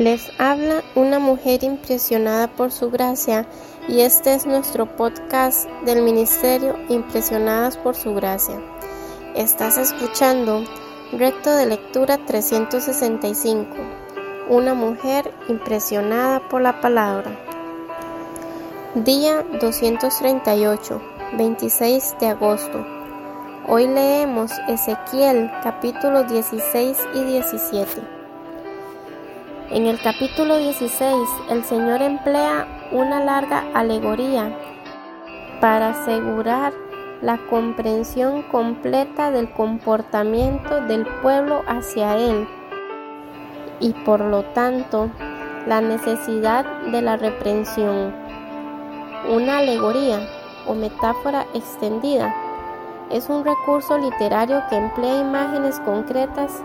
Les habla una mujer impresionada por su gracia y este es nuestro podcast del Ministerio Impresionadas por su gracia. Estás escuchando Recto de Lectura 365. Una mujer impresionada por la palabra. Día 238, 26 de agosto. Hoy leemos Ezequiel capítulos 16 y 17. En el capítulo 16, el Señor emplea una larga alegoría para asegurar la comprensión completa del comportamiento del pueblo hacia Él y por lo tanto la necesidad de la reprensión. Una alegoría o metáfora extendida es un recurso literario que emplea imágenes concretas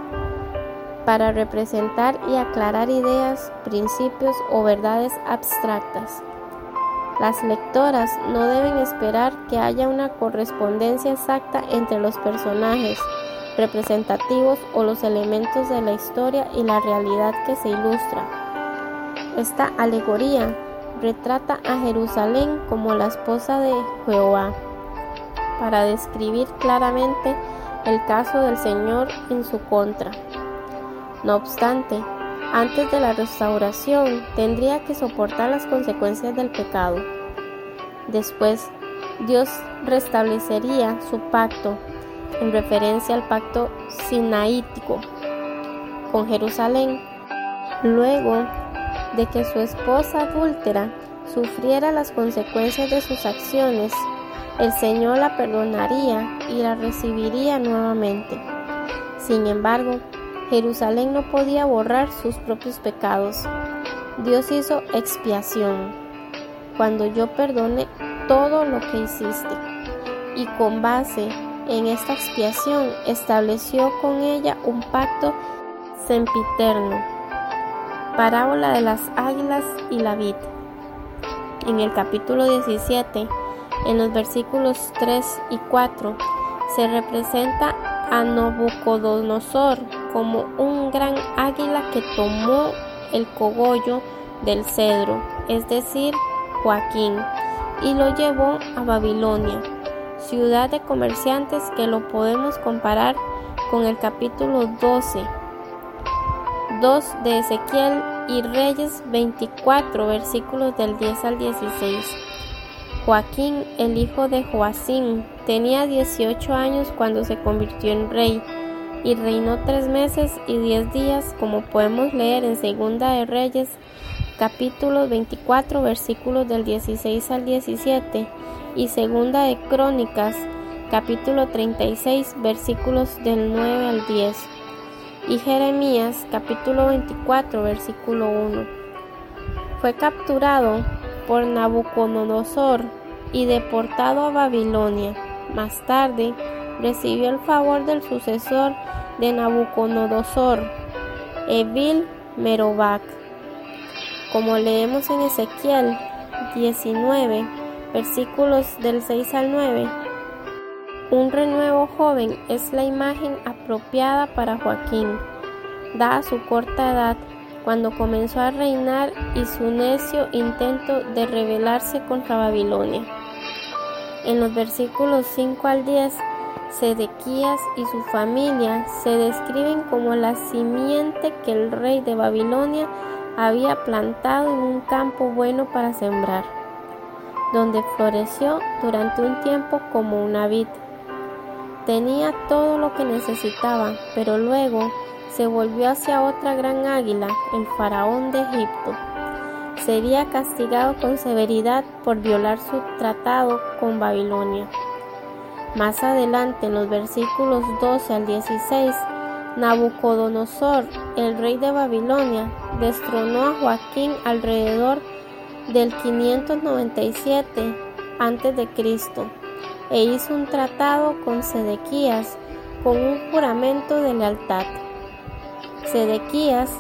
para representar y aclarar ideas, principios o verdades abstractas. Las lectoras no deben esperar que haya una correspondencia exacta entre los personajes representativos o los elementos de la historia y la realidad que se ilustra. Esta alegoría retrata a Jerusalén como la esposa de Jehová, para describir claramente el caso del Señor en su contra. No obstante, antes de la restauración tendría que soportar las consecuencias del pecado. Después, Dios restablecería su pacto en referencia al pacto sinaítico con Jerusalén. Luego de que su esposa adúltera sufriera las consecuencias de sus acciones, el Señor la perdonaría y la recibiría nuevamente. Sin embargo, Jerusalén no podía borrar sus propios pecados. Dios hizo expiación cuando yo perdoné todo lo que hiciste y con base en esta expiación estableció con ella un pacto sempiterno. Parábola de las águilas y la vid. En el capítulo 17, en los versículos 3 y 4, se representa a Nabucodonosor como un gran águila que tomó el cogollo del cedro, es decir, Joaquín, y lo llevó a Babilonia, ciudad de comerciantes que lo podemos comparar con el capítulo 12, 2 de Ezequiel y Reyes 24, versículos del 10 al 16. Joaquín, el hijo de Joacín, tenía 18 años cuando se convirtió en rey y reinó tres meses y diez días, como podemos leer en Segunda de Reyes, capítulo 24, versículos del 16 al 17, y Segunda de Crónicas, capítulo 36, versículos del 9 al 10, y Jeremías, capítulo 24, versículo 1. Fue capturado por Nabucodonosor y deportado a Babilonia. Más tarde, recibió el favor del sucesor de Nabucodonosor, Evil Merobac. Como leemos en Ezequiel 19, versículos del 6 al 9, un renuevo joven es la imagen apropiada para Joaquín, da su corta edad, cuando comenzó a reinar y su necio intento de rebelarse contra Babilonia. En los versículos 5 al 10 Sedequías y su familia se describen como la simiente que el rey de Babilonia había plantado en un campo bueno para sembrar, donde floreció durante un tiempo como una vid. Tenía todo lo que necesitaba, pero luego se volvió hacia otra gran águila, el faraón de Egipto. Sería castigado con severidad por violar su tratado con Babilonia. Más adelante, en los versículos 12 al 16, Nabucodonosor, el rey de Babilonia, destronó a Joaquín alrededor del 597 a.C. e hizo un tratado con Sedequías con un juramento de lealtad. Sedequías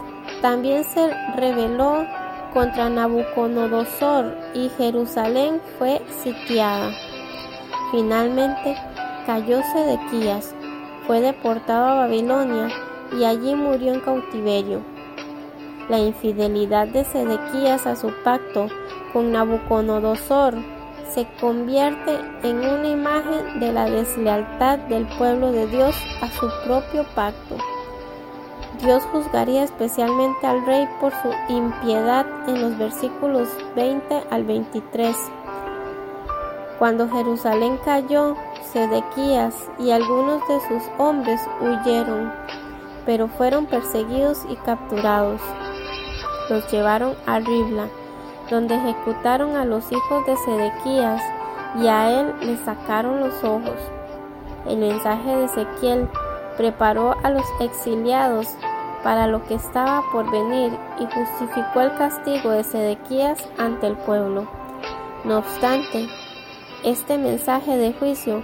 también se rebeló contra Nabucodonosor y Jerusalén fue sitiada. Finalmente cayó Sedequías, fue deportado a Babilonia y allí murió en cautiverio. La infidelidad de Sedequías a su pacto con Nabucodonosor se convierte en una imagen de la deslealtad del pueblo de Dios a su propio pacto. Dios juzgaría especialmente al rey por su impiedad en los versículos 20 al 23. Cuando Jerusalén cayó, Sedequías y algunos de sus hombres huyeron, pero fueron perseguidos y capturados. Los llevaron a Ribla, donde ejecutaron a los hijos de Sedequías y a él le sacaron los ojos. El mensaje de Ezequiel preparó a los exiliados para lo que estaba por venir y justificó el castigo de Sedequías ante el pueblo. No obstante, este mensaje de juicio